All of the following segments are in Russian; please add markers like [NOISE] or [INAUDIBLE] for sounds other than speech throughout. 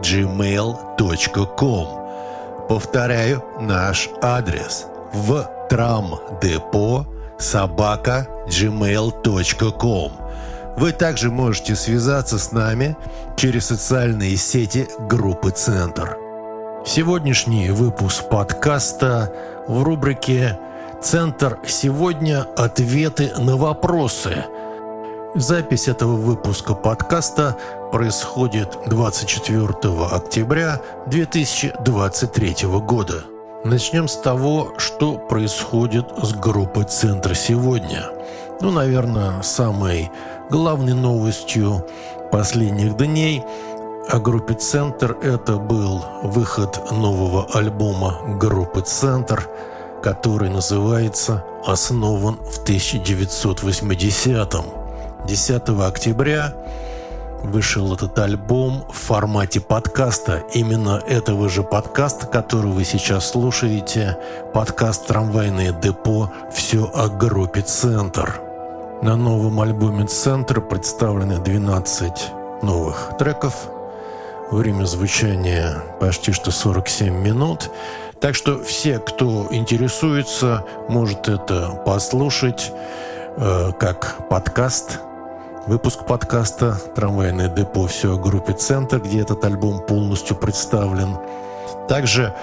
gmail.com. Повторяю наш адрес в трамдепо собака gmail.com. Вы также можете связаться с нами через социальные сети группы «Центр». Сегодняшний выпуск подкаста в рубрике «Центр сегодня. Ответы на вопросы». Запись этого выпуска подкаста происходит 24 октября 2023 года. Начнем с того, что происходит с группой «Центр сегодня». Ну, наверное, самой главной новостью последних дней о группе «Центр» это был выход нового альбома группы «Центр», который называется «Основан в 1980-м». 10 октября вышел этот альбом в формате подкаста. Именно этого же подкаста, который вы сейчас слушаете, подкаст «Трамвайное депо. Все о группе «Центр». На новом альбоме «Центр» представлены 12 новых треков. Время звучания почти что 47 минут. Так что все, кто интересуется, может это послушать э, как подкаст – Выпуск подкаста «Трамвайное депо. Все о группе «Центр», где этот альбом полностью представлен. Также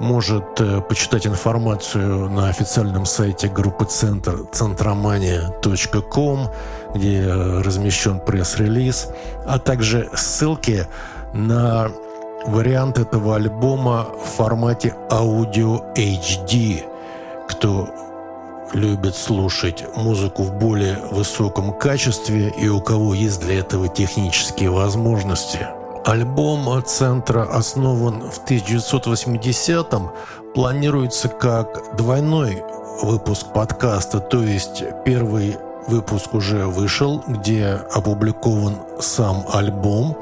может э, почитать информацию на официальном сайте группы «Центр» centromania.com, где э, размещен пресс-релиз, а также ссылки на вариант этого альбома в формате аудио HD. Кто любят слушать музыку в более высоком качестве и у кого есть для этого технические возможности. Альбом «Центра» основан в 1980-м, планируется как двойной выпуск подкаста, то есть первый выпуск уже вышел, где опубликован сам альбом,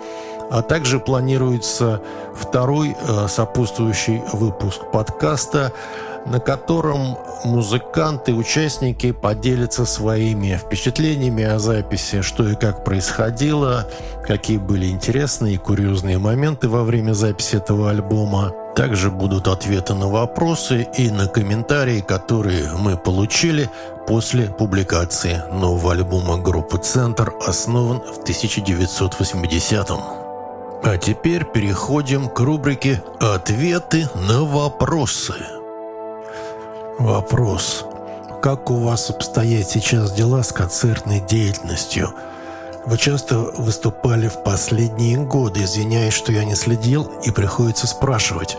а также планируется второй э, сопутствующий выпуск подкаста – на котором музыканты, участники поделятся своими впечатлениями о записи, что и как происходило, какие были интересные и курьезные моменты во время записи этого альбома. Также будут ответы на вопросы и на комментарии, которые мы получили после публикации нового альбома группы «Центр», основан в 1980-м. А теперь переходим к рубрике «Ответы на вопросы». Вопрос. Как у вас обстоят сейчас дела с концертной деятельностью? Вы часто выступали в последние годы, извиняюсь, что я не следил, и приходится спрашивать.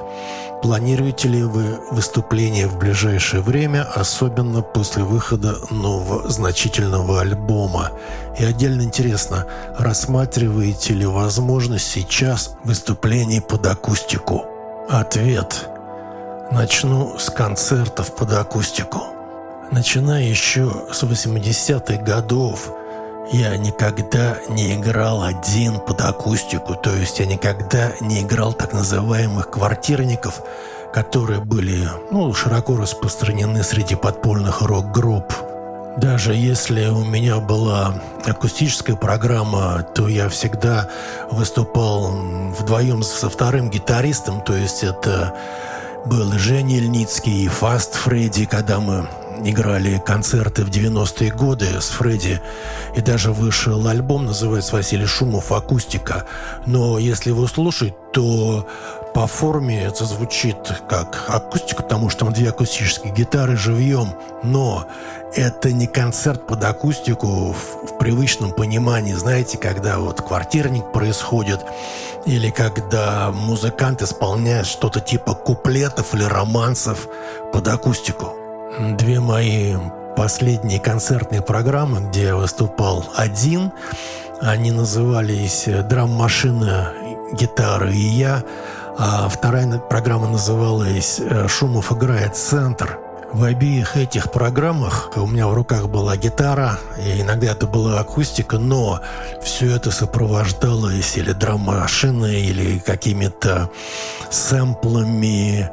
Планируете ли вы выступление в ближайшее время, особенно после выхода нового значительного альбома? И отдельно интересно, рассматриваете ли возможность сейчас выступлений под акустику? Ответ – Начну с концертов под акустику. Начиная еще с 80-х годов, я никогда не играл один под акустику, то есть я никогда не играл так называемых квартирников, которые были ну, широко распространены среди подпольных рок-групп. Даже если у меня была акустическая программа, то я всегда выступал вдвоем со вторым гитаристом, то есть это был Женя Ильницкий и Фаст Фредди, когда мы играли концерты в 90-е годы с Фредди. И даже вышел альбом, называется «Василий Шумов. Акустика». Но если его слушать, то по форме это звучит как акустика, потому что там две акустические гитары живьем. Но это не концерт под акустику в, в привычном понимании. Знаете, когда вот квартирник происходит, или когда музыкант исполняет что-то типа куплетов или романсов под акустику. Две мои последние концертные программы, где я выступал один, они назывались «Драм-машина, гитара и я», А вторая программа называлась «Шумов играет центр». В обеих этих программах у меня в руках была гитара, и иногда это была акустика, но все это сопровождалось или драм-машиной, или какими-то сэмплами,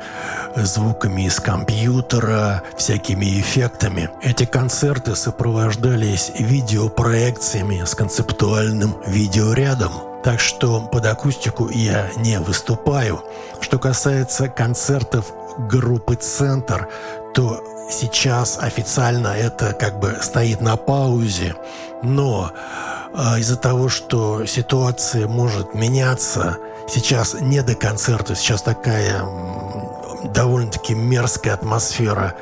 звуками из компьютера, всякими эффектами. Эти концерты сопровождались видеопроекциями с концептуальным видеорядом. Так что под акустику я не выступаю. Что касается концертов группы «Центр», то сейчас официально это как бы стоит на паузе, но э, из-за того, что ситуация может меняться, сейчас не до концерта, сейчас такая довольно-таки мерзкая атмосфера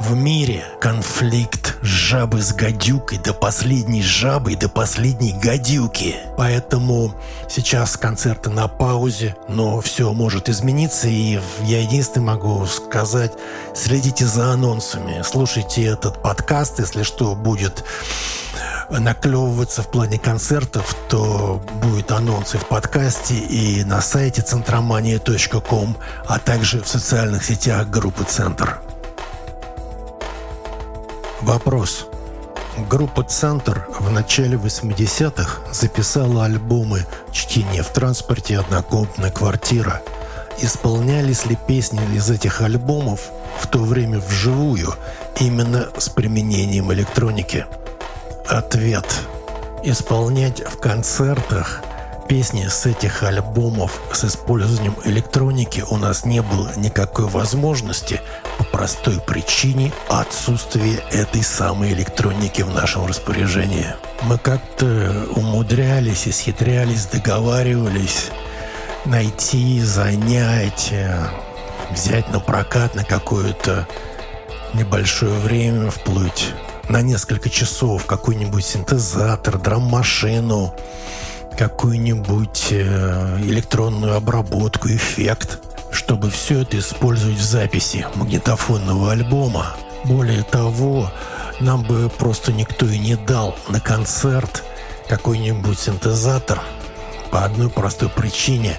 в мире конфликт жабы с гадюкой до последней жабы до последней гадюки. Поэтому сейчас концерты на паузе, но все может измениться, и я единственное могу сказать, следите за анонсами, слушайте этот подкаст, если что будет наклевываться в плане концертов, то будет анонсы в подкасте и на сайте центромания.ком, а также в социальных сетях группы «Центр». Вопрос. Группа «Центр» в начале 80-х записала альбомы «Чтение в транспорте», «Однокомнатная квартира». Исполнялись ли песни из этих альбомов в то время вживую, именно с применением электроники? Ответ. Исполнять в концертах песни с этих альбомов с использованием электроники у нас не было никакой возможности по простой причине отсутствия этой самой электроники в нашем распоряжении. Мы как-то умудрялись, исхитрялись, договаривались найти, занять, взять на прокат на какое-то небольшое время, вплоть на несколько часов какой-нибудь синтезатор, драм-машину, какую-нибудь э, электронную обработку, эффект, чтобы все это использовать в записи магнитофонного альбома. Более того, нам бы просто никто и не дал на концерт какой-нибудь синтезатор по одной простой причине,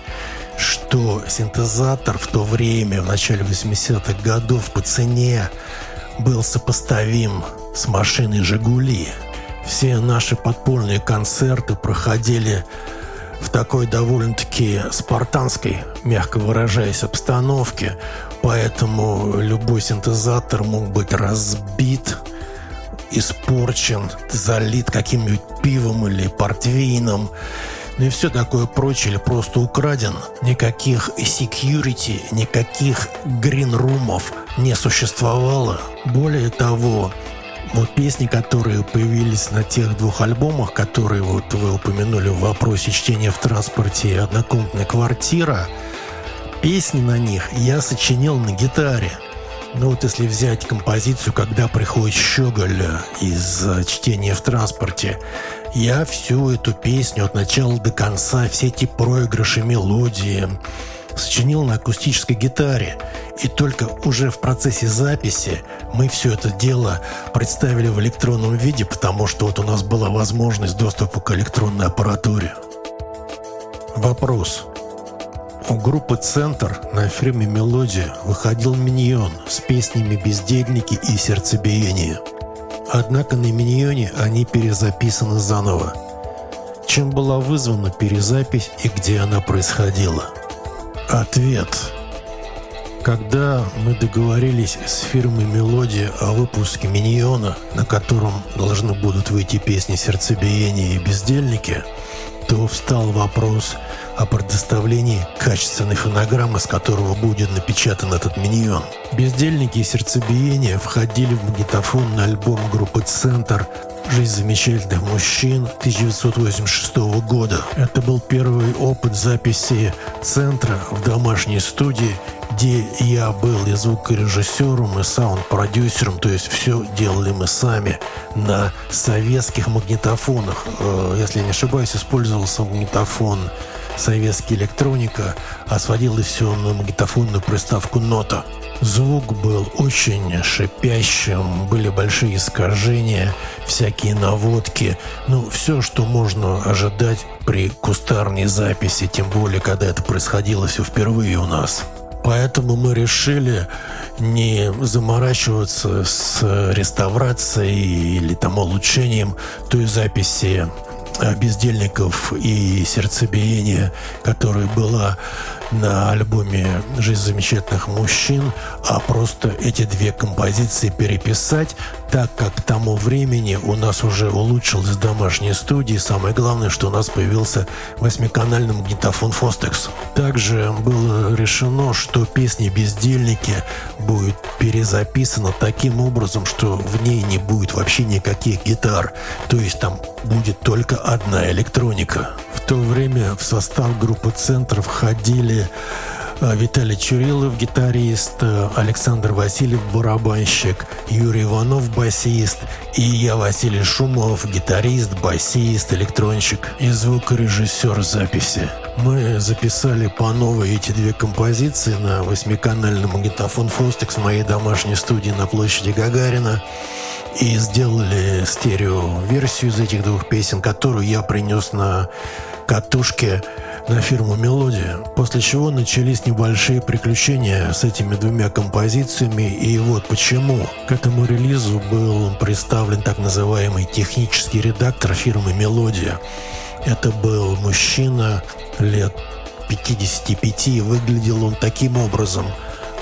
что синтезатор в то время, в начале 80-х годов, по цене был сопоставим с машиной «Жигули». Все наши подпольные концерты проходили в такой довольно-таки спартанской, мягко выражаясь, обстановке, поэтому любой синтезатор мог быть разбит, испорчен, залит каким-нибудь пивом или портвейном, ну и все такое прочее, или просто украден. Никаких security, никаких гринрумов не существовало. Более того, вот песни, которые появились на тех двух альбомах, которые вот вы упомянули в вопросе чтения в транспорте и однокомнатная квартира, песни на них я сочинил на гитаре. Ну вот если взять композицию «Когда приходит Щеголь» из «Чтения в транспорте», я всю эту песню от начала до конца, все эти проигрыши, мелодии, сочинил на акустической гитаре. И только уже в процессе записи мы все это дело представили в электронном виде, потому что вот у нас была возможность доступа к электронной аппаратуре. Вопрос. У группы «Центр» на фирме «Мелодия» выходил «Миньон» с песнями «Бездельники» и «Сердцебиение». Однако на «Миньоне» они перезаписаны заново. Чем была вызвана перезапись и где она происходила? Ответ. Когда мы договорились с фирмой «Мелодия» о выпуске «Миньона», на котором должны будут выйти песни «Сердцебиение» и «Бездельники», то встал вопрос о предоставлении качественной фонограммы, с которого будет напечатан этот миньон. «Бездельники» и «Сердцебиение» входили в магнитофонный альбом группы «Центр» «Жизнь замечательных мужчин» 1986 года. Это был первый опыт записи «Центра» в домашней студии где я был и звукорежиссером, и саунд-продюсером, то есть все делали мы сами на советских магнитофонах. Э, если не ошибаюсь, использовался магнитофон советская электроника, а сводилось все на магнитофонную приставку «Нота». Звук был очень шипящим, были большие искажения, всякие наводки. Ну, все, что можно ожидать при кустарной записи, тем более, когда это происходило все впервые у нас. Поэтому мы решили не заморачиваться с реставрацией или там улучшением той записи бездельников и сердцебиения, которая была на альбоме «Жизнь замечательных мужчин», а просто эти две композиции переписать, так как к тому времени у нас уже улучшилась домашняя студия. Самое главное, что у нас появился восьмиканальный магнитофон «Фостекс». Также было решено, что песни «Бездельники» будет перезаписана таким образом, что в ней не будет вообще никаких гитар. То есть там будет только одна электроника. В то время в состав группы «Центр» входили э, Виталий Чурилов, гитарист, э, Александр Васильев, барабанщик, Юрий Иванов, басист, и я, Василий Шумов, гитарист, басист, электронщик и звукорежиссер записи. Мы записали по новой эти две композиции на восьмиканальный магнитофон «Фостекс» в моей домашней студии на площади Гагарина и сделали стерео-версию из этих двух песен, которую я принес на катушке на фирму «Мелодия», после чего начались небольшие приключения с этими двумя композициями, и вот почему. К этому релизу был представлен так называемый технический редактор фирмы «Мелодия». Это был мужчина лет 55, выглядел он таким образом.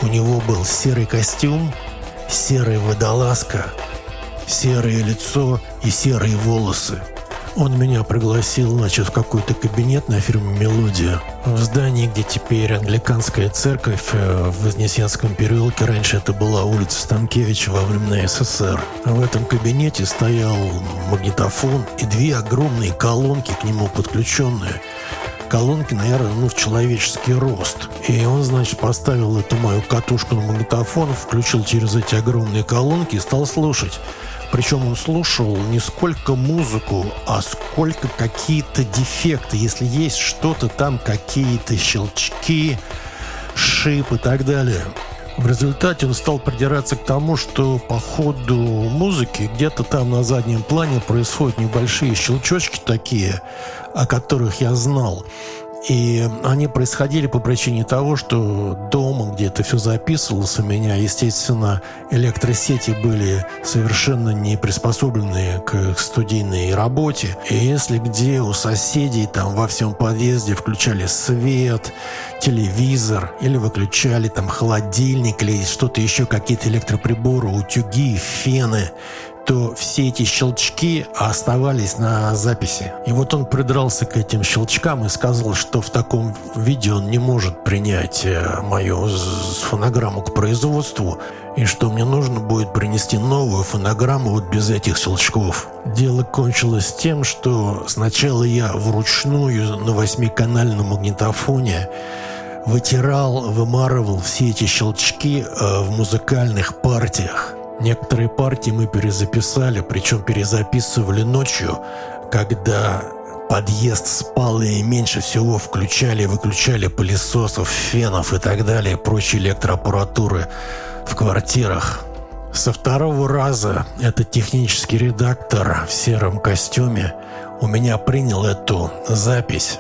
У него был серый костюм, серая водолазка, серое лицо и серые волосы. Он меня пригласил, значит, в какой-то кабинет на фирме «Мелодия». В здании, где теперь англиканская церковь э, в Вознесенском переулке. Раньше это была улица Станкевича во времена СССР. В этом кабинете стоял магнитофон и две огромные колонки к нему подключенные колонки, наверное, ну, в человеческий рост. И он, значит, поставил эту мою катушку на магнитофон, включил через эти огромные колонки и стал слушать. Причем он слушал не сколько музыку, а сколько какие-то дефекты. Если есть что-то там, какие-то щелчки, шип и так далее. В результате он стал придираться к тому, что по ходу музыки где-то там на заднем плане происходят небольшие щелчочки такие, о которых я знал. И они происходили по причине того, что дома, где это все записывалось у меня, естественно, электросети были совершенно не приспособлены к студийной работе. И если где у соседей там во всем подъезде включали свет, телевизор или выключали там холодильник или что-то еще, какие-то электроприборы, утюги, фены, то все эти щелчки оставались на записи. И вот он придрался к этим щелчкам и сказал, что в таком виде он не может принять э, мою фонограмму к производству, и что мне нужно будет принести новую фонограмму вот без этих щелчков. Дело кончилось тем, что сначала я вручную на восьмиканальном магнитофоне вытирал, вымарывал все эти щелчки э, в музыкальных партиях. Некоторые партии мы перезаписали, причем перезаписывали ночью, когда подъезд спал и меньше всего включали и выключали пылесосов, фенов и так далее, прочей электроаппаратуры в квартирах. Со второго раза этот технический редактор в сером костюме у меня принял эту запись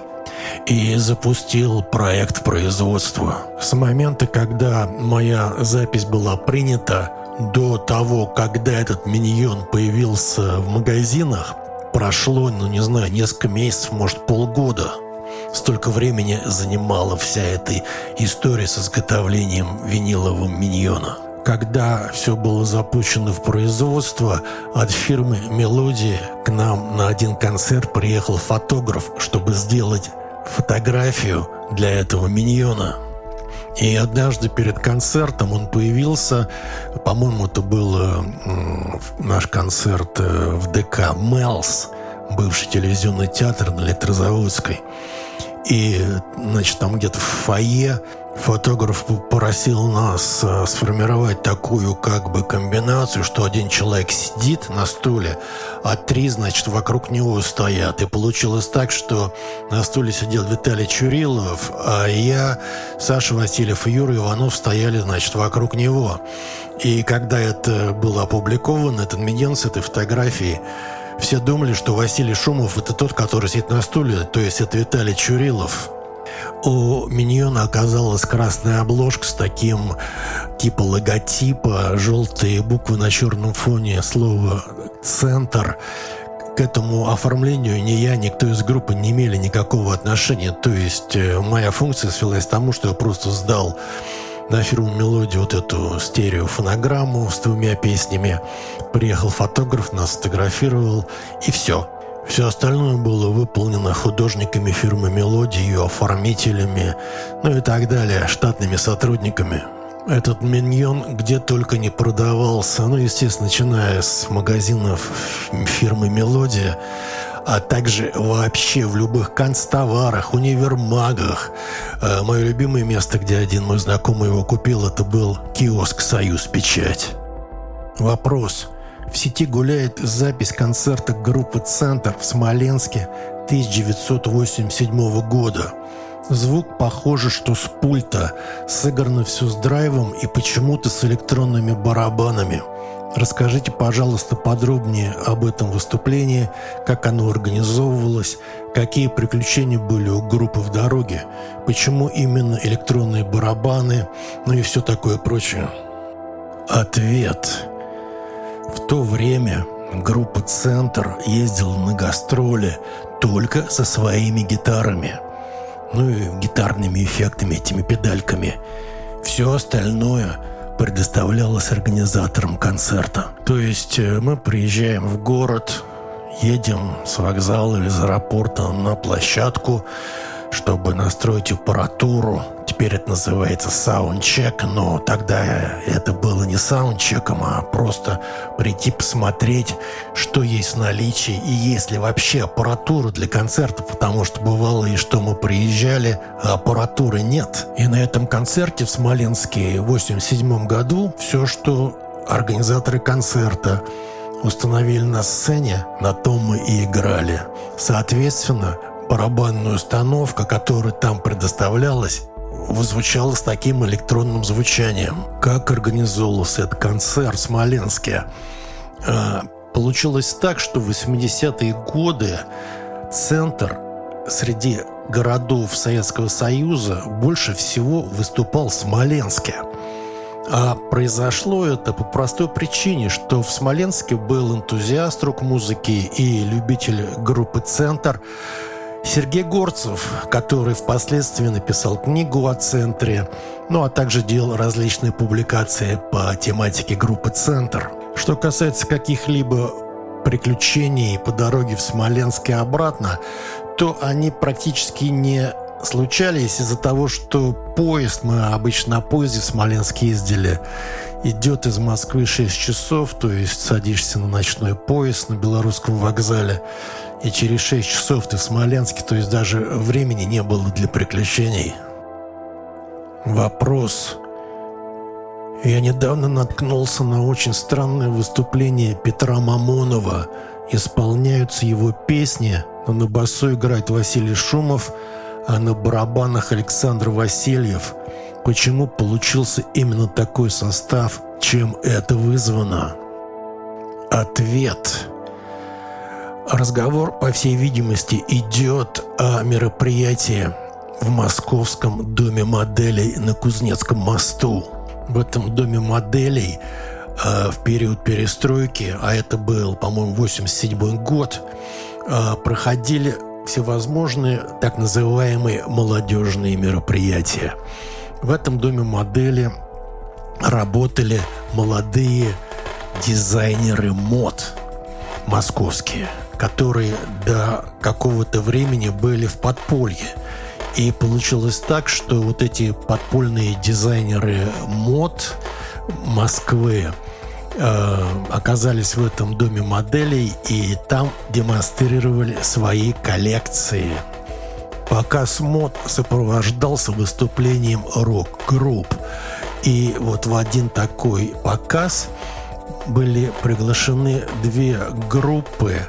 и запустил проект производства. С момента, когда моя запись была принята, до того, когда этот миньон появился в магазинах, прошло, ну не знаю, несколько месяцев, может полгода. Столько времени занимала вся эта история с изготовлением винилового миньона. Когда все было запущено в производство, от фирмы «Мелодия» к нам на один концерт приехал фотограф, чтобы сделать фотографию для этого миньона – и однажды перед концертом он появился, по-моему, это был э, наш концерт э, в ДК «Мелс», бывший телевизионный театр на Электрозаводской. И, значит, там где-то в фойе Фотограф попросил нас э, сформировать такую как бы комбинацию, что один человек сидит на стуле, а три, значит, вокруг него стоят. И получилось так, что на стуле сидел Виталий Чурилов, а я, Саша Васильев и Юра Иванов стояли, значит, вокруг него. И когда это было опубликовано, этот миньон с этой фотографией, все думали, что Василий Шумов – это тот, который сидит на стуле, то есть это Виталий Чурилов. У Миньона оказалась красная обложка с таким типа логотипа, желтые буквы на черном фоне, слово «Центр». К этому оформлению ни я, ни кто из группы не имели никакого отношения. То есть э, моя функция свелась к тому, что я просто сдал на фирму «Мелодию» вот эту стереофонограмму с двумя песнями. Приехал фотограф, нас сфотографировал, и все. Все остальное было выполнено художниками фирмы «Мелодии», ее оформителями, ну и так далее, штатными сотрудниками. Этот миньон где только не продавался, ну, естественно, начиная с магазинов фирмы «Мелодия», а также вообще в любых канцтоварах, универмагах. Э, мое любимое место, где один мой знакомый его купил, это был киоск «Союз Печать». Вопрос – в сети гуляет запись концерта группы «Центр» в Смоленске 1987 года. Звук похоже, что с пульта, сыграно все с драйвом и почему-то с электронными барабанами. Расскажите, пожалуйста, подробнее об этом выступлении, как оно организовывалось, какие приключения были у группы в дороге, почему именно электронные барабаны, ну и все такое прочее. Ответ. В то время группа «Центр» ездила на гастроли только со своими гитарами. Ну и гитарными эффектами, этими педальками. Все остальное предоставлялось организаторам концерта. То есть э, мы приезжаем в город, едем с вокзала или с аэропорта на площадку, чтобы настроить аппаратуру. Теперь это называется саундчек, но тогда это было не саундчеком, а просто прийти посмотреть, что есть в наличии и есть ли вообще аппаратура для концерта, потому что бывало и что мы приезжали, а аппаратуры нет. И на этом концерте в Смоленске в 87 году все, что организаторы концерта установили на сцене, на том мы и играли. Соответственно, барабанная установка, которая там предоставлялась, звучала с таким электронным звучанием. Как организовывался этот концерт в Смоленске? А, получилось так, что в 80-е годы центр среди городов Советского Союза больше всего выступал в Смоленске. А произошло это по простой причине, что в Смоленске был энтузиаст рок-музыки и любитель группы «Центр», Сергей Горцев, который впоследствии написал книгу о центре, ну а также делал различные публикации по тематике группы «Центр». Что касается каких-либо приключений по дороге в Смоленск и обратно, то они практически не случались из-за того, что поезд, мы обычно на поезде в Смоленск ездили, идет из Москвы 6 часов, то есть садишься на ночной поезд на белорусском вокзале, и через 6 часов ты в Смоленске, то есть даже времени не было для приключений. Вопрос. Я недавно наткнулся на очень странное выступление Петра Мамонова. Исполняются его песни, но на басу играет Василий Шумов, а на барабанах Александр Васильев. Почему получился именно такой состав? Чем это вызвано? Ответ. Разговор, по всей видимости, идет о мероприятии в Московском доме моделей на Кузнецком мосту. В этом доме моделей э, в период перестройки, а это был, по-моему, 87 год, э, проходили всевозможные так называемые молодежные мероприятия. В этом доме модели работали молодые дизайнеры мод московские – которые до какого-то времени были в подполье. И получилось так, что вот эти подпольные дизайнеры мод Москвы э, оказались в этом доме моделей и там демонстрировали свои коллекции. Показ мод сопровождался выступлением рок-групп. И вот в один такой показ были приглашены две группы,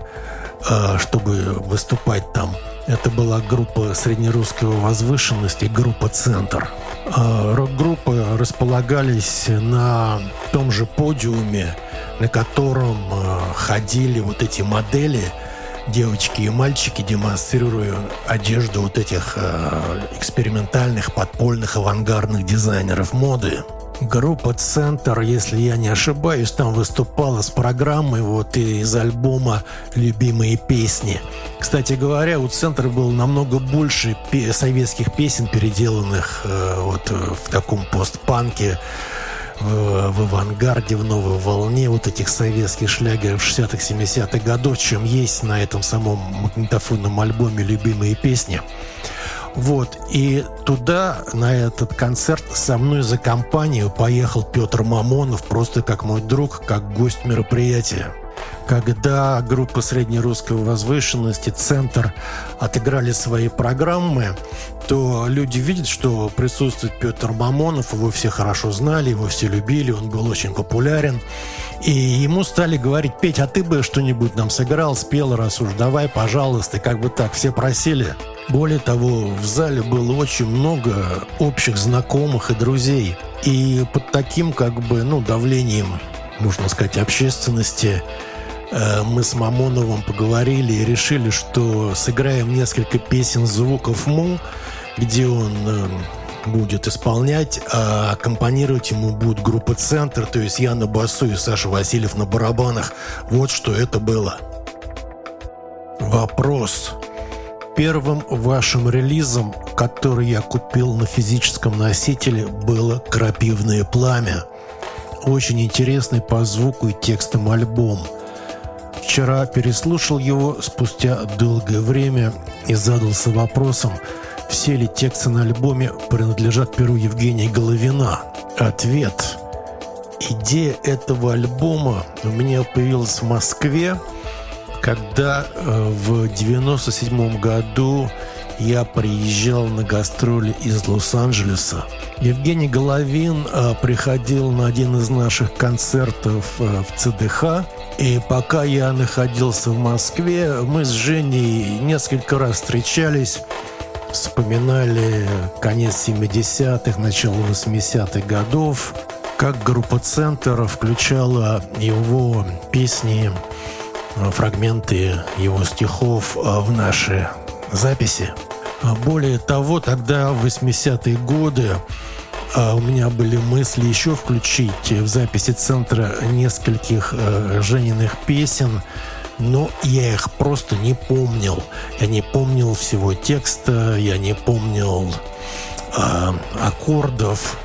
чтобы выступать там. Это была группа среднерусского возвышенности, группа «Центр». Э, рок-группы располагались на том же подиуме, на котором э, ходили вот эти модели, девочки и мальчики, демонстрируя одежду вот этих экспериментальных, подпольных, авангардных дизайнеров моды. Группа «Центр», если я не ошибаюсь, там выступала с программой вот из альбома «Любимые песни». Кстати говоря, у «Центра» было намного больше советских песен, переделанных э, вот в таком постпанке, в, в авангарде, в новой волне вот этих советских шлягеров 60-х, 70-х годов, чем есть на этом самом магнитофонном альбоме «Любимые песни». Вот, и туда, на этот концерт, со мной за компанию поехал Петр Мамонов, просто как мой друг, как гость мероприятия. Когда группа среднерусской возвышенности «Центр» отыграли свои программы, то люди видят, что присутствует Петр Мамонов, его все хорошо знали, его все любили, он был очень популярен. И ему стали говорить, Петь, а ты бы что-нибудь нам сыграл, спел, раз уж, давай, пожалуйста, как бы так, все просили. Более того, в зале было очень много общих знакомых и друзей. И под таким как бы, ну, давлением, можно сказать, общественности мы с Мамоновым поговорили и решили, что сыграем несколько песен звуков Му, где он э, будет исполнять, а аккомпанировать ему будет группа «Центр», то есть я на басу и Саша Васильев на барабанах. Вот что это было. Вопрос. Первым вашим релизом, который я купил на физическом носителе, было «Крапивное пламя». Очень интересный по звуку и текстам альбом. Вчера переслушал его спустя долгое время и задался вопросом, все ли тексты на альбоме принадлежат перу Евгения Головина. Ответ. Идея этого альбома у меня появилась в Москве – когда э, в 97 году я приезжал на гастроли из Лос-Анджелеса. Евгений Головин э, приходил на один из наших концертов э, в ЦДХ. И пока я находился в Москве, мы с Женей несколько раз встречались, вспоминали конец 70-х, начало 80-х годов, как группа «Центр» включала его песни фрагменты его стихов а, в наши записи. А, более того, тогда, в 80-е годы, а, у меня были мысли еще включить в записи центра нескольких Жениных песен, но я их просто не помнил. Я не помнил всего текста, я не помнил э, аккордов,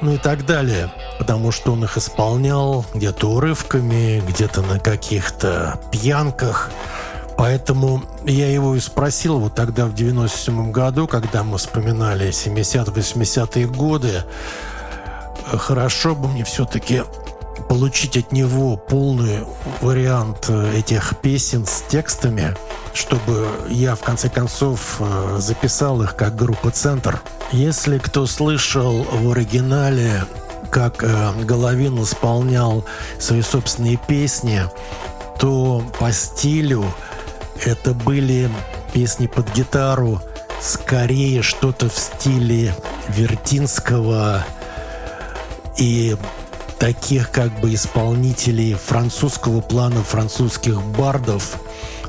ну и так далее потому что он их исполнял где-то урывками, где-то на каких-то пьянках. Поэтому я его и спросил вот тогда, в 97 году, когда мы вспоминали 70-80-е годы, хорошо бы мне все-таки получить от него полный вариант этих песен с текстами, чтобы я в конце концов записал их как группа «Центр». Если кто слышал в оригинале как э, Головин исполнял свои собственные песни, то по стилю это были песни под гитару, скорее что-то в стиле Вертинского и таких как бы исполнителей французского плана, французских бардов.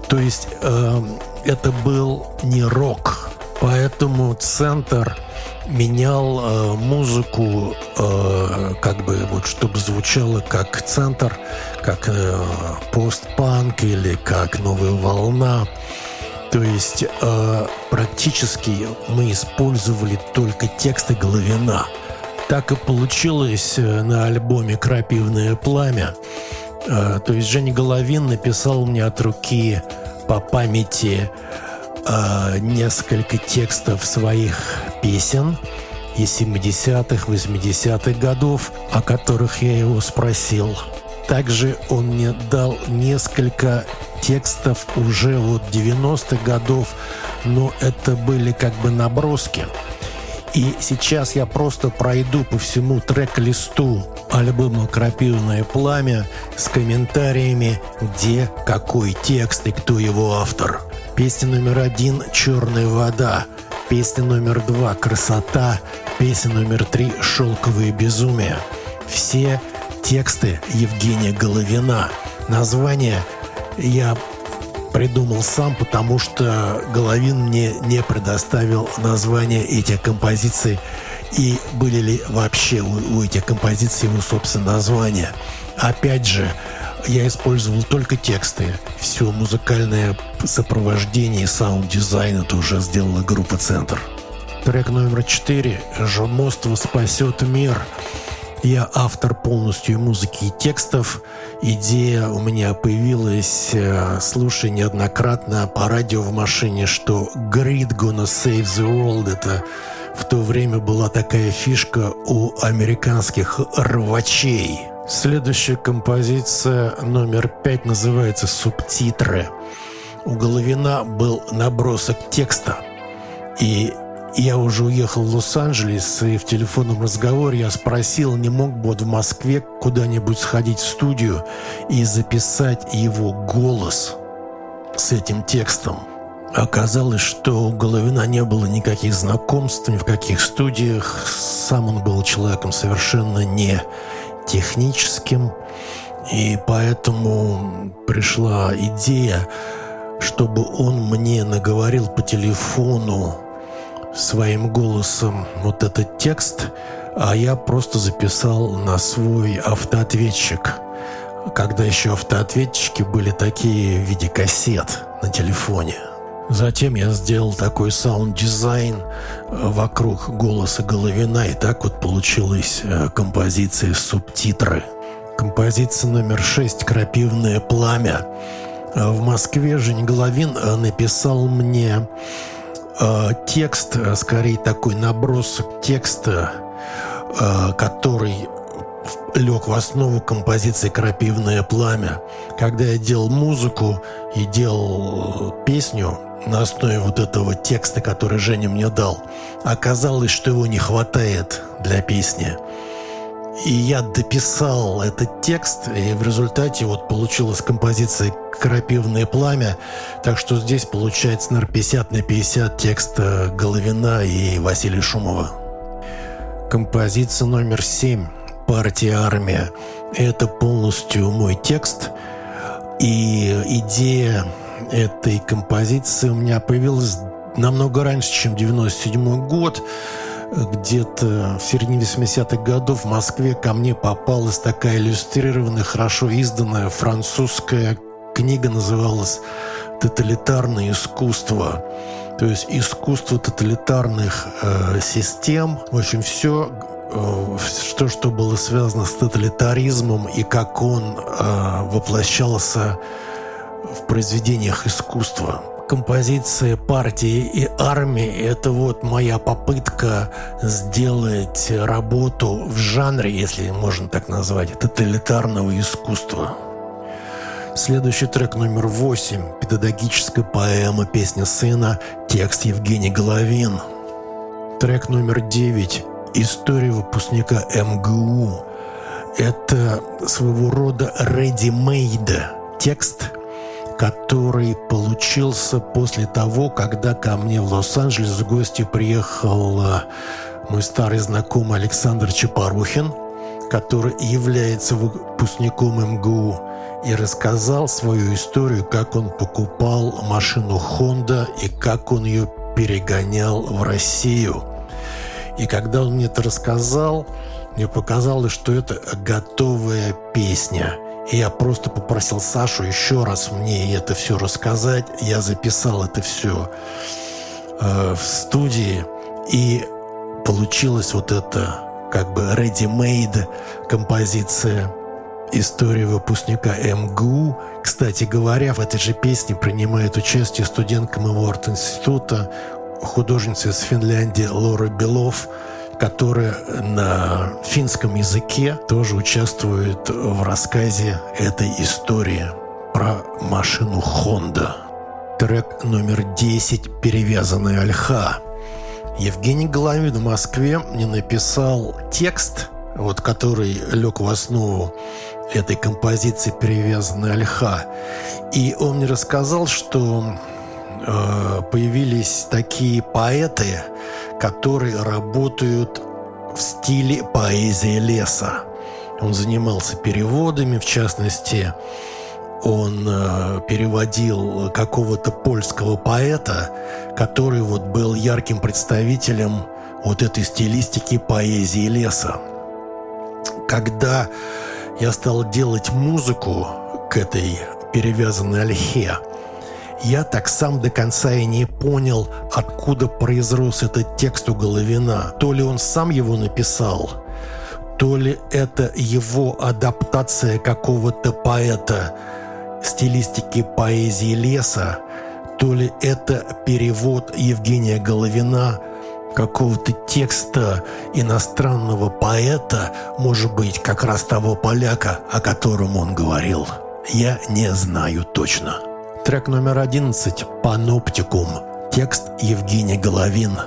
То есть э, это был не рок, поэтому центр менял э, музыку, э, как бы вот, чтобы звучало как центр, как э, постпанк или как новая волна. То есть э, практически мы использовали только тексты Головина. Так и получилось э, на альбоме «Крапивное пламя». Э, то есть Женя Головин написал мне от руки по памяти э, несколько текстов своих песен из 70-х, 80-х годов, о которых я его спросил. Также он мне дал несколько текстов уже вот 90-х годов, но это были как бы наброски. И сейчас я просто пройду по всему трек-листу альбома «Крапивное пламя» с комментариями, где какой текст и кто его автор. Песня номер один «Черная вода», песня номер два «Красота», песня номер три «Шелковые безумия». Все тексты Евгения Головина. Название я придумал сам, потому что Головин мне не предоставил название этих композиций и были ли вообще у, у этих композиций его собственное название. Опять же, я использовал только тексты. Все музыкальное сопровождение и саунд-дизайн это уже сделала группа «Центр». Трек номер четыре «Жмотство спасет мир». Я автор полностью музыки и текстов. Идея у меня появилась, э, слушая неоднократно по радио в машине, что «Greed gonna save the world» — это в то время была такая фишка у американских рвачей. Следующая композиция номер пять называется «Субтитры». У Головина был набросок текста. И я уже уехал в Лос-Анджелес, и в телефонном разговоре я спросил, не мог бы вот в Москве куда-нибудь сходить в студию и записать его голос с этим текстом. Оказалось, что у Головина не было никаких знакомств, ни в каких студиях. Сам он был человеком совершенно не техническим. И поэтому пришла идея, чтобы он мне наговорил по телефону своим голосом вот этот текст, а я просто записал на свой автоответчик. Когда еще автоответчики были такие в виде кассет на телефоне. Затем я сделал такой саунд-дизайн вокруг голоса Головина, и так вот получилась э, композиция «Субтитры». Композиция номер шесть «Крапивное пламя». В Москве Жень Головин э, написал мне э, текст, э, скорее такой набросок текста, э, который лег в основу композиции «Крапивное пламя». Когда я делал музыку и делал песню на основе вот этого текста, который Женя мне дал, оказалось, что его не хватает для песни. И я дописал этот текст, и в результате вот получилась композиция «Крапивное пламя». Так что здесь получается, наверное, 50 на 50 текста Головина и Василия Шумова. Композиция номер 7 «Партия армия». Это полностью мой текст. И идея этой композиции у меня появилась намного раньше, чем 97 год где-то в середине 80-х годов в Москве ко мне попалась такая иллюстрированная, хорошо изданная французская книга, называлась «Тоталитарное искусство». То есть искусство тоталитарных э, систем. В общем, все, э, что, что было связано с тоталитаризмом и как он э, воплощался в произведениях искусства композиция партии и армии – это вот моя попытка сделать работу в жанре, если можно так назвать, тоталитарного искусства. Следующий трек номер восемь – педагогическая поэма «Песня сына», текст Евгений Головин. Трек номер девять – история выпускника МГУ. Это своего рода ready-made текст – который получился после того, когда ко мне в Лос-Анджелес в гости приехал э, мой старый знакомый Александр Чапарухин, который является выпускником МГУ, и рассказал свою историю, как он покупал машину Honda и как он ее перегонял в Россию. И когда он мне это рассказал, мне показалось, что это готовая песня – я просто попросил Сашу еще раз мне это все рассказать. Я записал это все э, в студии. И получилась вот эта как бы ready-made композиция история выпускника МГУ. Кстати говоря, в этой же песне принимает участие студентка моего арт-института, художница из Финляндии Лора Белов – которая на финском языке тоже участвует в рассказе этой истории. про машину Honda. Трек номер 10 «Перевязанная ольха». Евгений Головин в Москве мне написал текст, вот который лег в основу этой композиции «Перевязанная ольха». И он мне рассказал, что появились такие поэты, которые работают в стиле поэзии леса. Он занимался переводами, в частности, он э, переводил какого-то польского поэта, который вот был ярким представителем вот этой стилистики поэзии леса. Когда я стал делать музыку к этой перевязанной ольхе, я так сам до конца и не понял, откуда произрос этот текст у Головина. То ли он сам его написал, то ли это его адаптация какого-то поэта стилистики поэзии леса, то ли это перевод Евгения Головина какого-то текста иностранного поэта, может быть, как раз того поляка, о котором он говорил. Я не знаю точно. Трек номер 11 «Паноптикум». Текст Евгений Головин.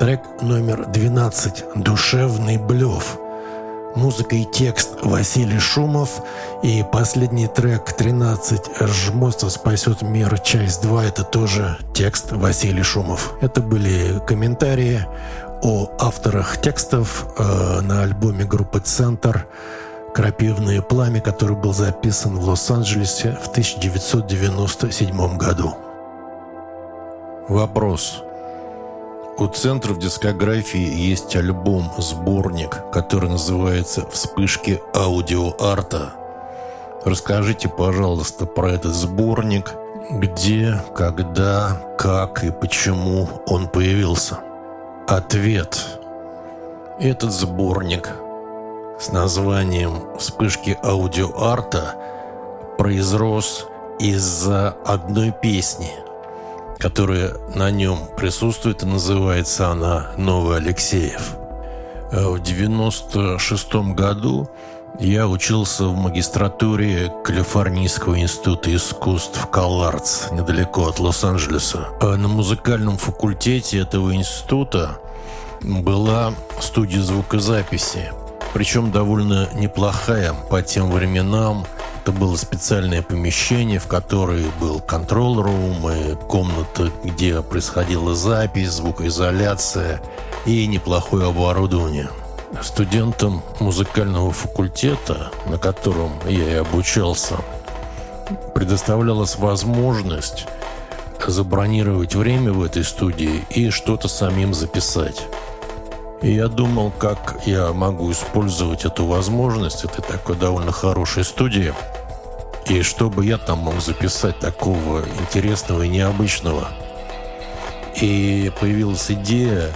Трек номер 12 «Душевный блев». Музыка и текст Василий Шумов. И последний трек 13 «Жмотство спасет мир. Часть 2» это тоже текст Василий Шумов. Это были комментарии о авторах текстов э, на альбоме группы «Центр» «Крапивное пламя», который был записан в Лос-Анджелесе в 1997 году. Вопрос. У центров дискографии есть альбом-сборник, который называется «Вспышки аудиоарта». Расскажите, пожалуйста, про этот сборник, где, когда, как и почему он появился. Ответ. Этот сборник с названием «Вспышки аудиоарта» произрос из-за одной песни – которая на нем присутствует, и называется она «Новый Алексеев». Э, в 96 году я учился в магистратуре Калифорнийского института искусств Каллардс, недалеко от Лос-Анджелеса. А на музыкальном факультете этого института была студия звукозаписи, причем довольно неплохая по тем временам – это было специальное помещение, в которое был контрол-рум и комната, где происходила запись, звукоизоляция и неплохое оборудование. Студентам музыкального факультета, на котором я и обучался, предоставлялась возможность забронировать время в этой студии и что-то самим записать. И я думал, как я могу использовать эту возможность. Это такой довольно хорошей студии – и что бы я там мог записать такого интересного и необычного. И появилась идея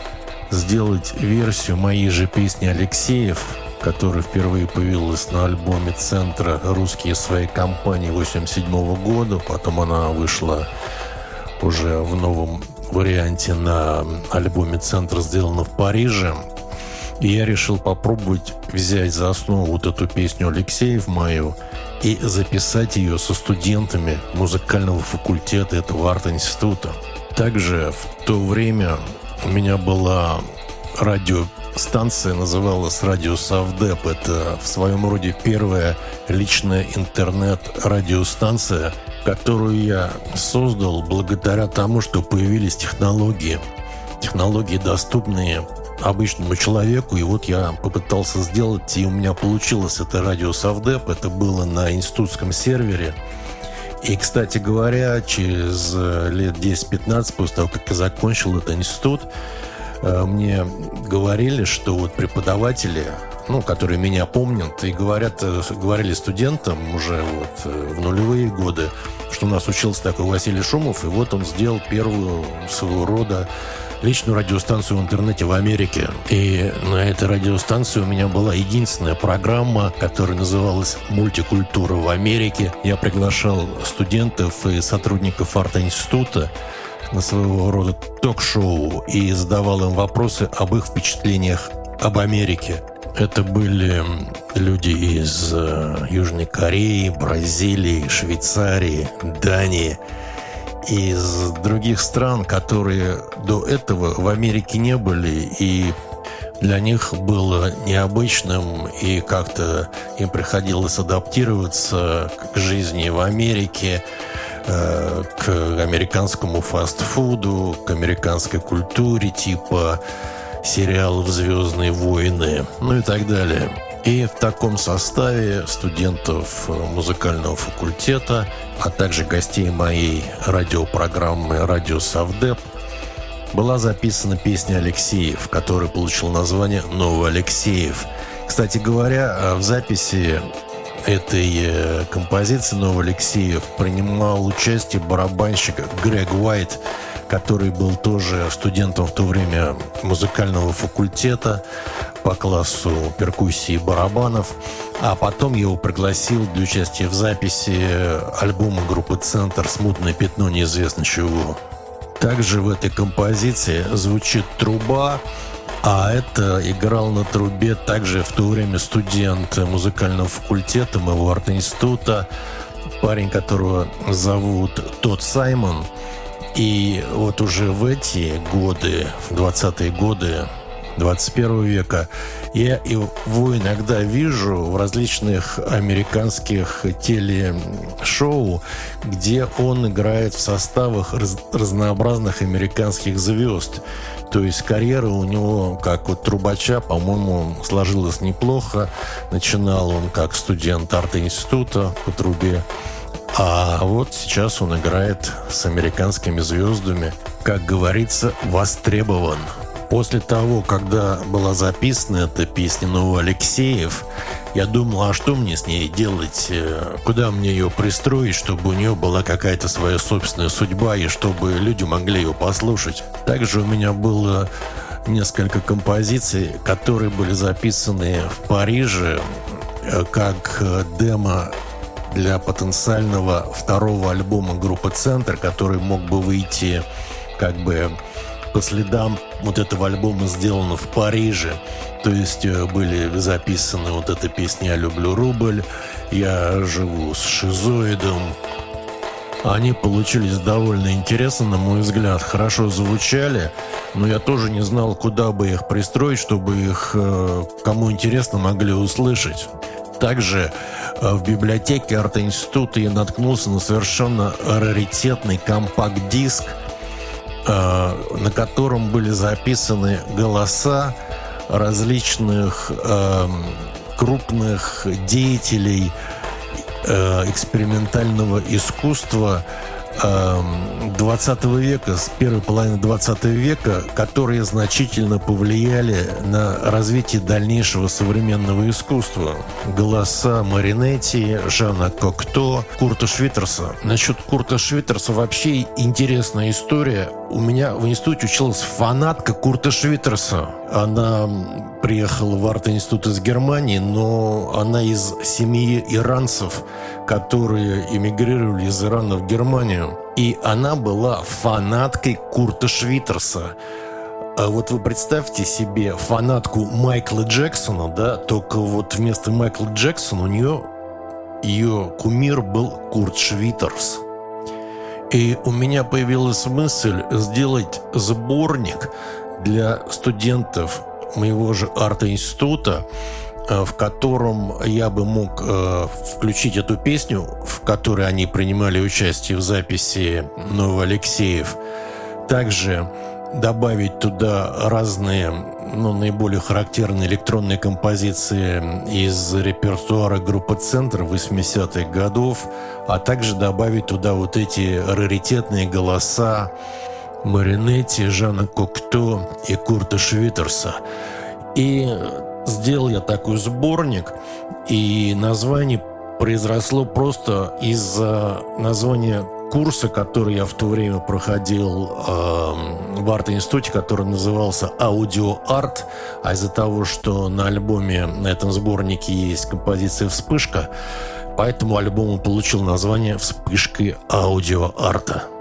сделать версию моей же песни «Алексеев», которая впервые появилась на альбоме «Центра. Русские своей компании» 87 года. Потом она вышла уже в новом варианте на альбоме «Центр» сделано в Париже. И я решил попробовать взять за основу вот эту песню Алексеев мою – и записать ее со студентами музыкального факультета этого арт-института. Также в то время у меня была радиостанция, называлась «Радио Савдеп». Это в своем роде первая личная интернет-радиостанция, которую я создал благодаря тому, что появились технологии. Технологии, доступные обычному человеку. И вот я попытался сделать, и у меня получилось это радио Совдеп. Это было на институтском сервере. И, кстати говоря, через лет 10-15 после того, как я закончил этот институт, мне говорили, что вот преподаватели, ну, которые меня помнят, и говорят, э, говорили студентам уже вот в нулевые годы, что у нас учился такой Василий Шумов, и вот он сделал первую своего рода личную радиостанцию в интернете в Америке. И на этой радиостанции у меня была единственная программа, которая называлась «Мультикультура в Америке». Я приглашал студентов и сотрудников арт-института на своего рода ток-шоу и задавал им вопросы об их впечатлениях об Америке. Это были люди из э, Южной Кореи, Бразилии, Швейцарии, Дании, из других стран, которые до этого в Америке не были, и для них было необычным, и как-то им приходилось адаптироваться к жизни в Америке, к американскому фастфуду, к американской культуре типа сериалов «Звездные войны», ну и так далее. И в таком составе студентов музыкального факультета, а также гостей моей радиопрограммы «Радио Савдеп» была записана песня Алексеев, которая получила название «Новый Алексеев». Кстати говоря, в записи этой э, композиции «Новый Алексеев» принимал участие барабанщик Грег Уайт, который был тоже студентом в то время музыкального факультета по классу перкуссии и барабанов. А потом его пригласил для участия в записи альбома группы «Центр» «Смутное пятно неизвестно чего». Также в этой композиции звучит труба, а это играл на трубе также в то время студент музыкального факультета моего арт-института, парень, которого зовут Тот Саймон – и вот уже в эти годы, в 20-е годы 21 века, я его иногда вижу в различных американских телешоу, где он играет в составах раз разнообразных американских звезд. То есть карьера у него, как вот трубача, по-моему, сложилась неплохо. Начинал он как студент арт-института по трубе. А вот сейчас он играет с американскими звездами, как говорится, востребован. После того, когда была записана эта песня «Новый Алексеев», я думал, а что мне с ней делать, э, куда мне ее пристроить, чтобы у нее была какая-то своя собственная судьба и чтобы люди могли ее послушать. Также у меня было несколько композиций, которые были записаны в Париже э, как э, демо для потенциального второго альбома группы «Центр», который мог бы выйти как бы по следам вот этого альбома сделано в Париже. То есть э, были записаны вот эта песня «Я люблю рубль», «Я живу с шизоидом». Они получились довольно интересно, на мой взгляд, хорошо звучали, но я тоже не знал, куда бы их пристроить, чтобы их, э, кому интересно, могли услышать. Также э, в библиотеке арт-института я наткнулся на совершенно раритетный компакт-диск, на котором были записаны голоса различных эм, крупных деятелей э, экспериментального искусства, 20 эм, века, с первой половины 20 века, которые значительно повлияли на развитие дальнейшего современного искусства. Голоса Маринетти, Жана Кокто, Курта Швитерса. Насчет Курта Швитерса вообще интересная история. У меня в институте училась фанатка Курта Швитерса. Она приехала в арт-институт из Германии, но она из семьи иранцев, которые эмигрировали из Ирана в Германию. И она была фанаткой Курта Швитерса. А вот вы представьте себе фанатку Майкла Джексона, да, только вот вместо Майкла Джексона у нее ее кумир был Курт Швитерс. И у меня появилась мысль сделать сборник для студентов моего же арт-института, э, в котором я бы мог э, включить эту песню, в которой они принимали участие в записи Нового Алексеев. Также добавить туда разные, ну, наиболее характерные электронные композиции из репертуара группы «Центр» 80-х годов, а также добавить туда вот эти раритетные голоса Маринетти, Жана Кокто и Курта Швитерса. И сделал я такой сборник, и название произросло просто из-за названия курса, который я в то время проходил э, в арт-институте, который назывался «Аудио-арт», а из-за того, что на альбоме, на этом сборнике есть композиция «Вспышка», поэтому альбом получил название «Вспышкой аудио-арта».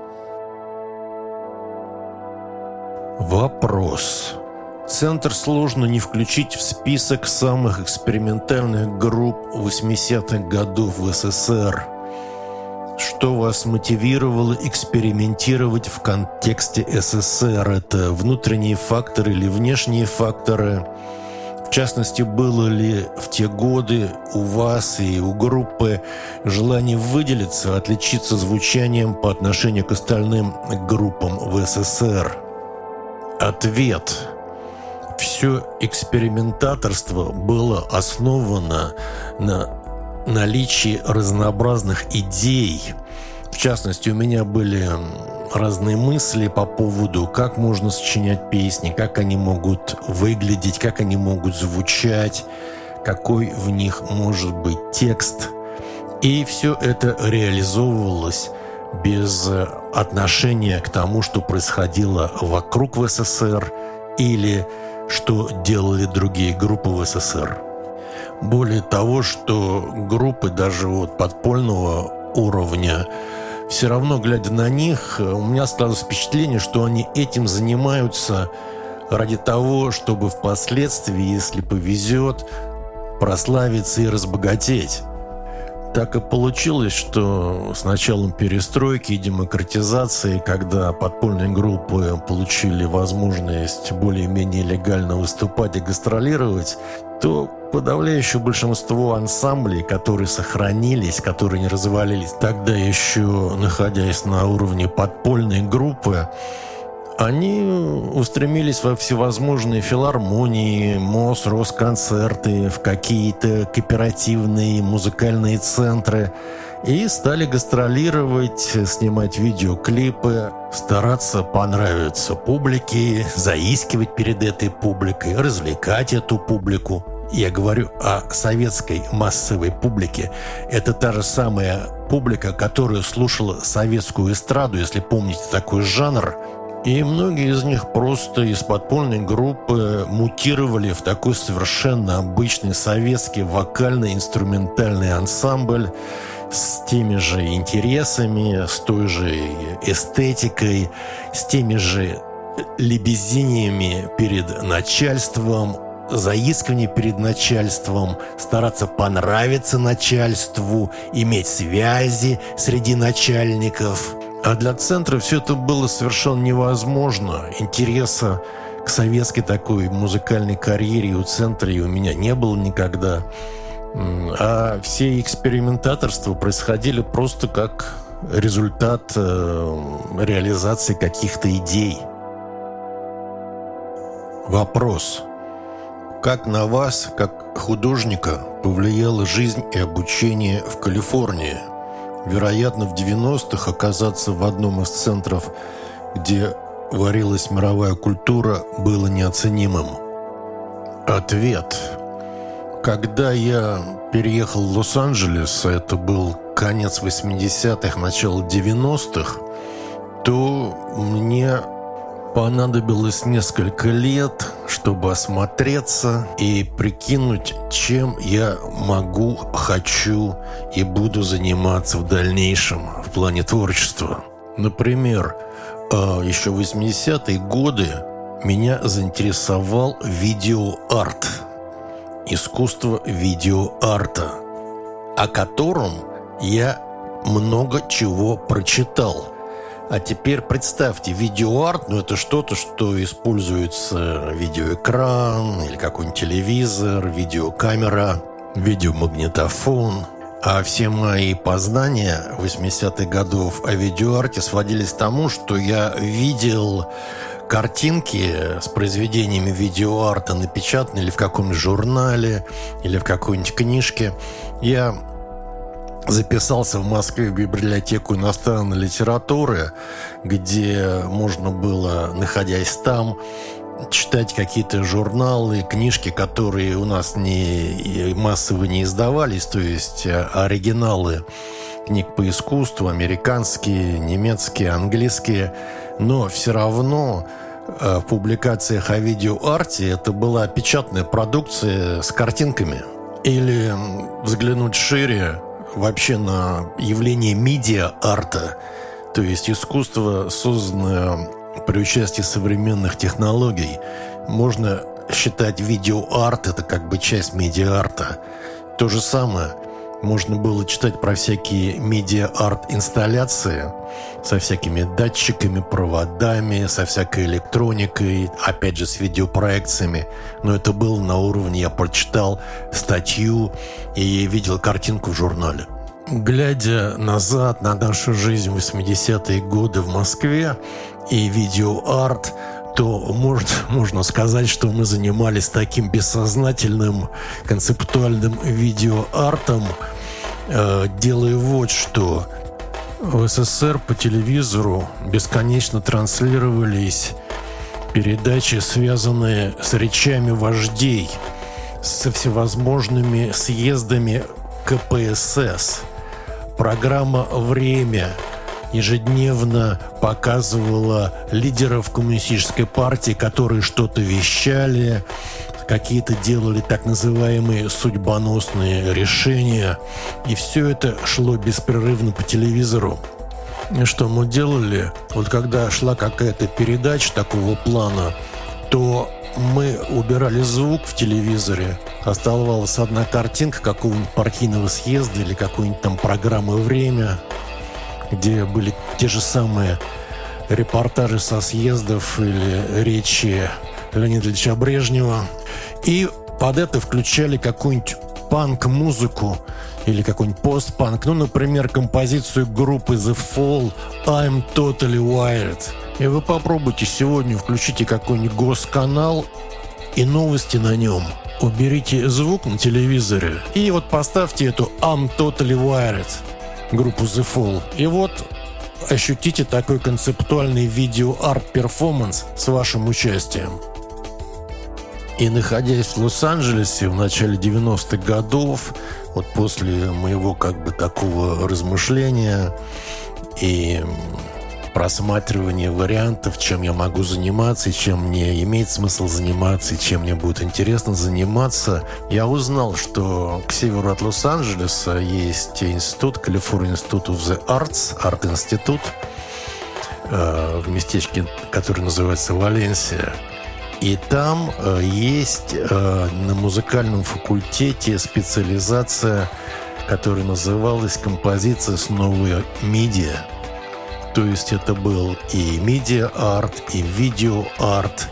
Вопрос. Центр сложно не включить в список самых экспериментальных групп 80-х годов в СССР. Что вас мотивировало экспериментировать в контексте СССР? Это внутренние факторы или внешние факторы? В частности, было ли в те годы у вас и у группы желание выделиться, отличиться звучанием по отношению к остальным группам в СССР? Ответ – все экспериментаторство было основано на наличии разнообразных идей. В частности, у меня были разные мысли по поводу, как можно сочинять песни, как они могут выглядеть, как они могут звучать, какой в них может быть текст. И все это реализовывалось без отношения к тому, что происходило вокруг в СССР или что делали другие группы в СССР. Более того, что группы даже вот подпольного уровня, все равно, глядя на них, у меня складывалось впечатление, что они этим занимаются ради того, чтобы впоследствии, если повезет, прославиться и разбогатеть. Так и получилось, что с началом перестройки и демократизации, когда подпольные группы получили возможность более-менее легально выступать и гастролировать, то подавляющее большинство ансамблей, которые сохранились, которые не развалились, тогда еще находясь на уровне подпольной группы, они устремились во всевозможные филармонии, МОЗ, Росконцерты, в какие-то кооперативные музыкальные центры и стали гастролировать, снимать видеоклипы, стараться понравиться публике, заискивать перед этой публикой, развлекать эту публику. Я говорю о советской массовой публике. Это та же самая публика, которая слушала советскую эстраду, если помните такой жанр, и многие из них просто из подпольной группы мутировали в такой совершенно обычный советский вокально-инструментальный ансамбль с теми же интересами, с той же эстетикой, с теми же лебезиниями перед начальством, заискивание перед начальством, стараться понравиться начальству, иметь связи среди начальников – а для центра все это было совершенно невозможно. Интереса к советской такой музыкальной карьере у центра и у меня не было никогда. А все экспериментаторства происходили просто как результат э, реализации каких-то идей. Вопрос. Как на вас, как художника, повлияла жизнь и обучение в Калифорнии – вероятно, в 90-х оказаться в одном из центров, где варилась мировая культура, было неоценимым. Ответ. Когда я переехал в Лос-Анджелес, это был конец 80-х, начало 90-х, то мне понадобилось несколько лет, чтобы осмотреться и прикинуть, чем я могу, хочу и буду заниматься в дальнейшем в плане творчества. Например, а, еще в 80-е годы меня заинтересовал видеоарт, искусство видеоарта, о котором я много чего прочитал – а теперь представьте, видеоарт, ну это что-то, что используется видеоэкран или какой-нибудь телевизор, видеокамера, видеомагнитофон. А все мои познания 80-х годов о видеоарте сводились к тому, что я видел картинки с произведениями видеоарта напечатанные или в каком-нибудь журнале, или в какой-нибудь книжке. Я записался в Москве в библиотеку иностранной литературы, где можно было, находясь там, читать какие-то журналы, книжки, которые у нас не массово не издавались, то есть э, оригиналы книг по искусству, американские, немецкие, английские, но все равно э, в публикациях о видеоарте это была печатная продукция с картинками. Или взглянуть шире, вообще на явление медиа-арта, то есть искусство, созданное при участии современных технологий. можно считать видеоарт, это как бы часть медиа-арта. То же самое можно было читать про всякие медиа-арт-инсталляции со всякими датчиками, проводами, со всякой электроникой, опять же, с видеопроекциями. Но это было на уровне, я прочитал статью и видел картинку в журнале. Глядя назад на нашу жизнь в 80-е годы в Москве и видеоарт, то можно, можно сказать, что мы занимались таким бессознательным концептуальным видеоартом, э, делая вот что. В СССР по телевизору бесконечно транслировались передачи, связанные с речами вождей, со всевозможными съездами КПСС – Программа «Время» ежедневно показывала лидеров коммунистической партии, которые что-то вещали, какие-то делали так называемые судьбоносные решения. И все это шло беспрерывно по телевизору. И что мы делали? Вот когда шла какая-то передача такого плана, то мы убирали звук в телевизоре, оставалась одна картинка какого-нибудь партийного съезда или какой-нибудь там программы «Время», где были те же самые репортажи со съездов или речи Леонида Ильича Брежнева. И под это включали какую-нибудь панк-музыку или какой-нибудь постпанк. Ну, например, композицию группы The Fall «I'm Totally Wired». И вы попробуйте сегодня, включите какой-нибудь госканал и новости на нем. Уберите звук на телевизоре и вот поставьте эту I'm Totally Wired группу The Fall. И вот ощутите такой концептуальный видео-арт-перформанс с вашим участием. И находясь в Лос-Анджелесе в начале 90-х годов, вот после моего как бы такого размышления и просматривание вариантов, чем я могу заниматься, чем мне имеет смысл заниматься, чем мне будет интересно заниматься, я узнал, что к северу от Лос-Анджелеса есть институт, California Institute of the Arts, арт-институт, э, в местечке, который называется Валенсия. И там э, есть э, на музыкальном факультете специализация, которая называлась «Композиция с новой медиа». То есть это был и медиа-арт, и видео-арт,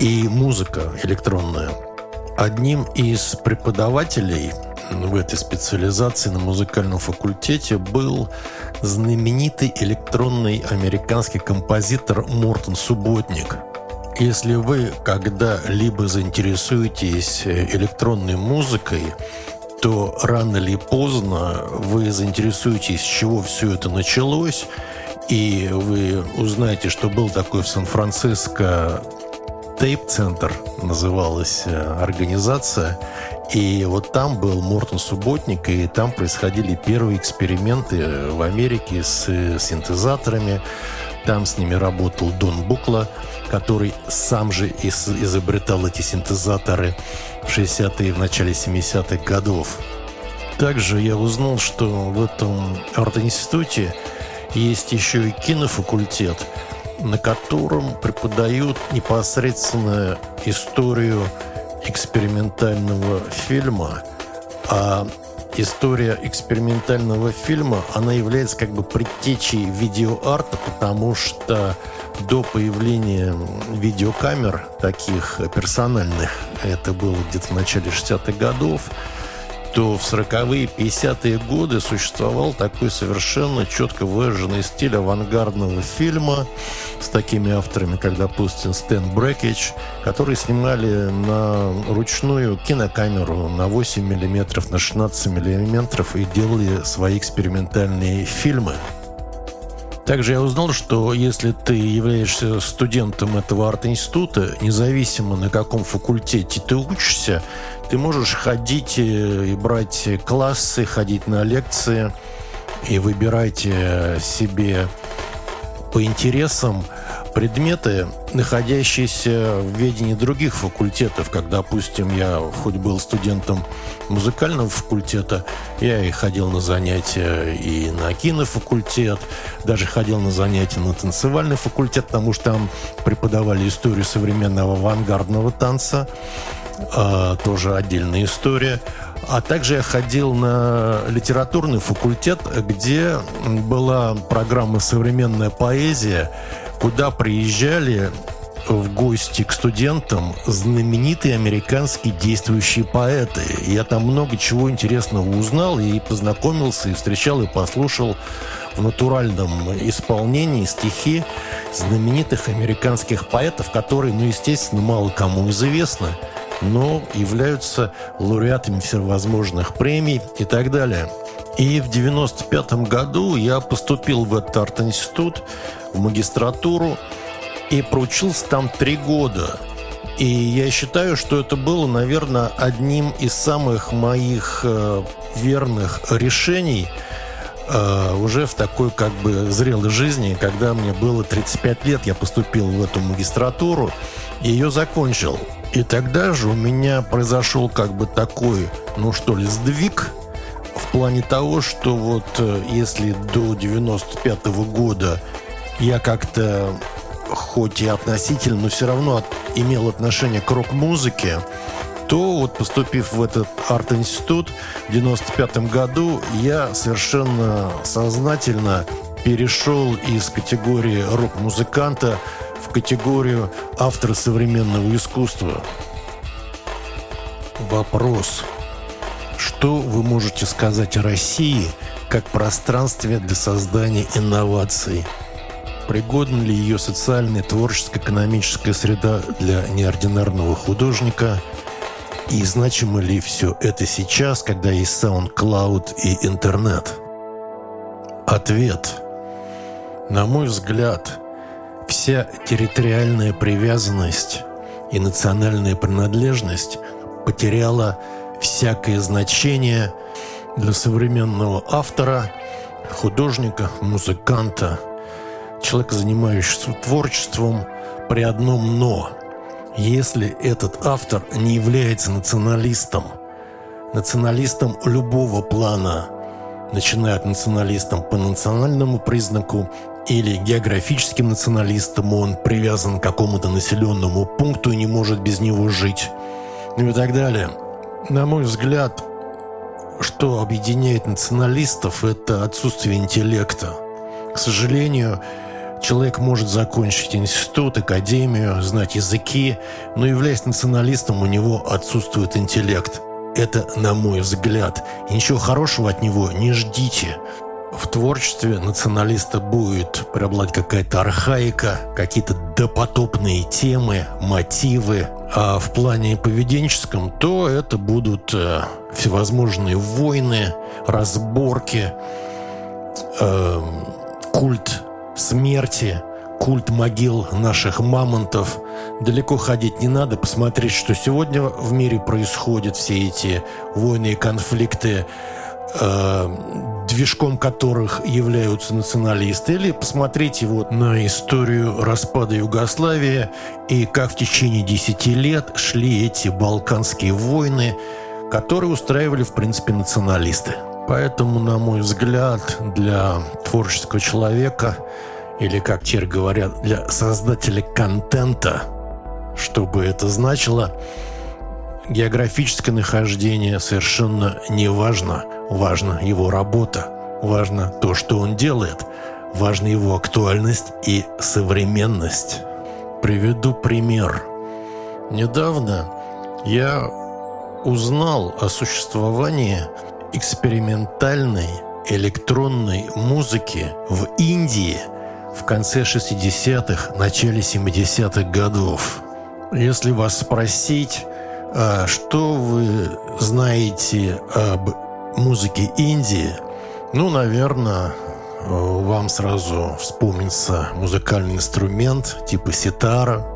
и музыка электронная. Одним из преподавателей в этой специализации на музыкальном факультете был знаменитый электронный американский композитор Мортон Субботник. Если вы когда-либо заинтересуетесь электронной музыкой, то рано или поздно вы заинтересуетесь, с чего все это началось, и вы узнаете, что был такой в Сан-Франциско Тейп-центр, называлась э, организация. И вот там был Мортон Субботник, и там происходили первые эксперименты в Америке с э, синтезаторами. Там с ними работал Дон Букла, который сам же изобретал эти синтезаторы в 60-е и в начале 70-х годов. Также я узнал, что в этом арт-институте есть еще и кинофакультет, на котором преподают непосредственно историю экспериментального фильма, а история экспериментального фильма, она является как бы предтечей видеоарта, потому что до появления видеокамер таких персональных, это было где-то в начале 60-х годов, то в 40-е, 50-е годы существовал такой совершенно четко выраженный стиль авангардного фильма с такими авторами, как, допустим, Стэн Брэкич, которые снимали на ручную кинокамеру на 8 мм, на 16 мм и делали свои экспериментальные фильмы. Также я узнал, что если ты являешься студентом этого арт-института, независимо на каком факультете ты учишься, ты можешь ходить и брать классы, ходить на лекции и выбирать себе по интересам предметы, находящиеся в ведении других факультетов. Как, допустим, я хоть был студентом музыкального факультета, я и ходил на занятия и на кинофакультет, даже ходил на занятия на танцевальный факультет, потому что там преподавали историю современного авангардного танца. А, тоже отдельная история. А также я ходил на литературный факультет, где была программа «Современная поэзия», куда приезжали в гости к студентам знаменитые американские действующие поэты. Я там много чего интересного узнал и познакомился, и встречал, и послушал в натуральном исполнении стихи знаменитых американских поэтов, которые, ну, естественно, мало кому известны но являются лауреатами всевозможных премий и так далее. И в 95 году я поступил в этот арт-институт, в магистратуру, и проучился там три года. И я считаю, что это было, наверное, одним из самых моих э, верных решений э, уже в такой как бы зрелой жизни, когда мне было 35 лет, я поступил в эту магистратуру и ее закончил. И тогда же у меня произошел как бы такой, ну что ли, сдвиг плане того, что вот э, если до 95 -го года я как-то хоть и относительно, но все равно имел отношение к рок-музыке, то вот поступив в этот арт-институт в 95 году, я совершенно сознательно перешел из категории рок-музыканта в категорию автора современного искусства. Вопрос. Что вы можете сказать о России как пространстве для создания инноваций? Пригодна ли ее социальная, творческая, экономическая среда для неординарного художника? И значимо ли все это сейчас, когда есть SoundCloud и интернет? Ответ. На мой взгляд, Вся территориальная привязанность и национальная принадлежность потеряла всякое значение для современного автора, художника, музыканта, человека, занимающегося творчеством, при одном «но». Если этот автор не является националистом, националистом любого плана, начиная от националистом по национальному признаку или географическим националистом, он привязан к какому-то населенному пункту и не может без него жить, ну и так далее. На мой взгляд, что объединяет националистов, это отсутствие интеллекта. К сожалению, человек может закончить институт, академию, знать языки, но являясь националистом, у него отсутствует интеллект. Это, на мой взгляд. И ничего хорошего от него не ждите в творчестве националиста будет преобладать какая-то архаика, какие-то допотопные темы, мотивы. А в плане поведенческом, то это будут э, всевозможные войны, разборки, э, культ смерти, культ могил наших мамонтов. Далеко ходить не надо, посмотреть, что сегодня в мире происходит, все эти войны и конфликты движком которых являются националисты, или посмотрите вот на историю распада Югославии и как в течение десяти лет шли эти балканские войны, которые устраивали, в принципе, националисты. Поэтому, на мой взгляд, для творческого человека, или, как теперь говорят, для создателя контента, чтобы это значило, географическое нахождение совершенно не важно. Важна его работа, важно то, что он делает, важна его актуальность и современность. Приведу пример. Недавно я узнал о существовании экспериментальной электронной музыки в Индии в конце 60-х, начале 70-х годов. Если вас спросить, а что вы знаете об музыке Индии? Ну, наверное, вам сразу вспомнится музыкальный инструмент типа ситара.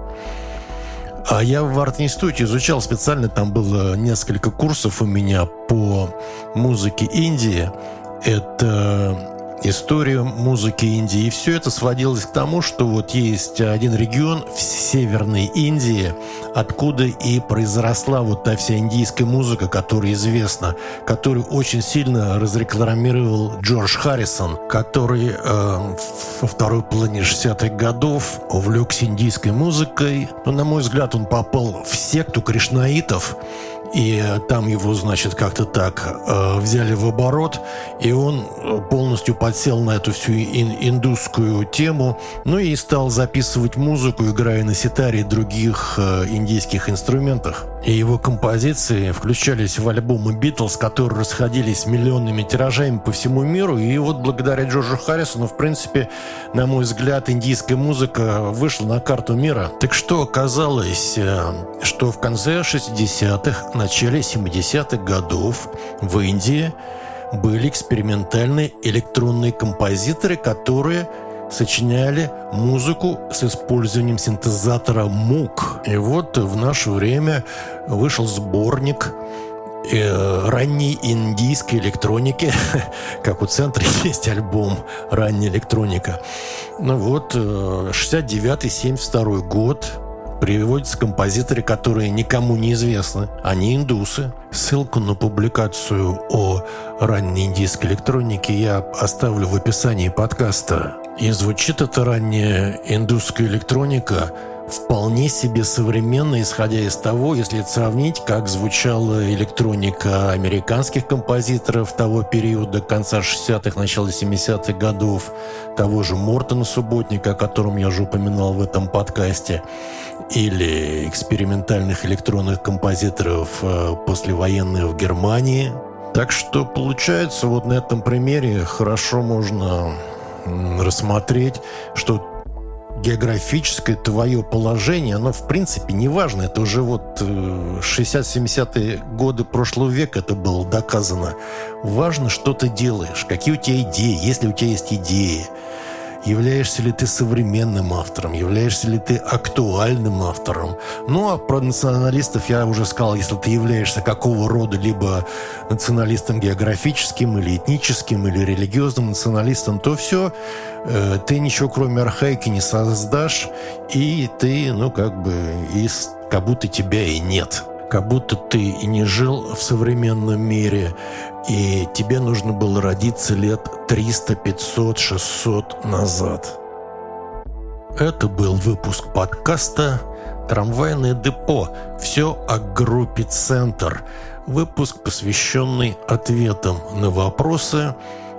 А я в арт-институте изучал специально, там было несколько курсов у меня по музыке Индии. Это историю музыки Индии. И все это сводилось к тому, что вот есть один регион в Северной Индии, откуда и произросла вот та вся индийская музыка, которая известна, которую очень сильно разрекламировал Джордж Харрисон, который э, во второй половине 60-х годов увлекся индийской музыкой. Но, на мой взгляд, он попал в секту кришнаитов, и там его, значит, как-то так э, взяли в оборот, и он э, полностью подсел на эту всю ин индусскую тему, ну и стал записывать музыку, играя на ситаре и других э, индийских инструментах. И его композиции включались в альбомы Битлз, которые расходились миллионными тиражами по всему миру. И вот благодаря Джорджу Харрисону, в принципе, на мой взгляд, индийская музыка вышла на карту мира. Так что оказалось, э, что в конце 60-х, начале 70-х годов в Индии были экспериментальные электронные композиторы, которые сочиняли музыку с использованием синтезатора МУК. И вот в наше время вышел сборник э, ранней индийской электроники, [LAUGHS] как у центра [LAUGHS] есть альбом «Ранняя электроника». Ну вот, 69-72 э, год, приводятся композиторы, которые никому не известны. Они индусы. Ссылку на публикацию о ранней индийской электронике я оставлю в описании подкаста. И звучит эта ранняя индусская электроника вполне себе современно, исходя из того, если сравнить, как звучала электроника американских композиторов того периода, конца 60-х, начала 70-х годов, того же Мортона Субботника, о котором я уже упоминал в этом подкасте, или экспериментальных электронных композиторов э, послевоенных в Германии. Так что получается, вот на этом примере хорошо можно рассмотреть, что географическое твое положение, оно в принципе не важно. Это уже вот 60-70-е э, годы прошлого века это было доказано. Важно, что ты делаешь, какие у тебя идеи, если у тебя есть идеи являешься ли ты современным автором, являешься ли ты актуальным автором. Ну, а про националистов я уже сказал, если ты являешься какого рода либо националистом географическим, или этническим, или религиозным националистом, то все, э, ты ничего кроме архаики не создашь, и ты, ну, как бы, из, как будто тебя и нет как будто ты и не жил в современном мире, и тебе нужно было родиться лет 300, 500, 600 назад. Это был выпуск подкаста «Трамвайное депо. Все о группе «Центр». Выпуск, посвященный ответам на вопросы.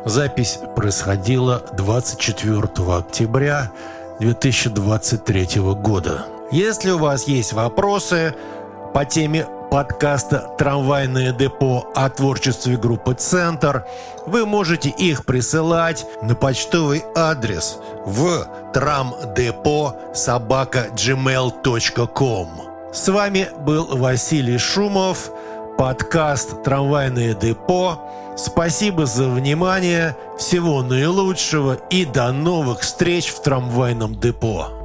Запись происходила 24 октября 2023 года. Если у вас есть вопросы по теме подкаста «Трамвайное депо» о творчестве группы «Центр», вы можете их присылать на почтовый адрес в трамдепо собака gmail.com. С вами был Василий Шумов, подкаст «Трамвайное депо». Спасибо за внимание, всего наилучшего и до новых встреч в трамвайном депо.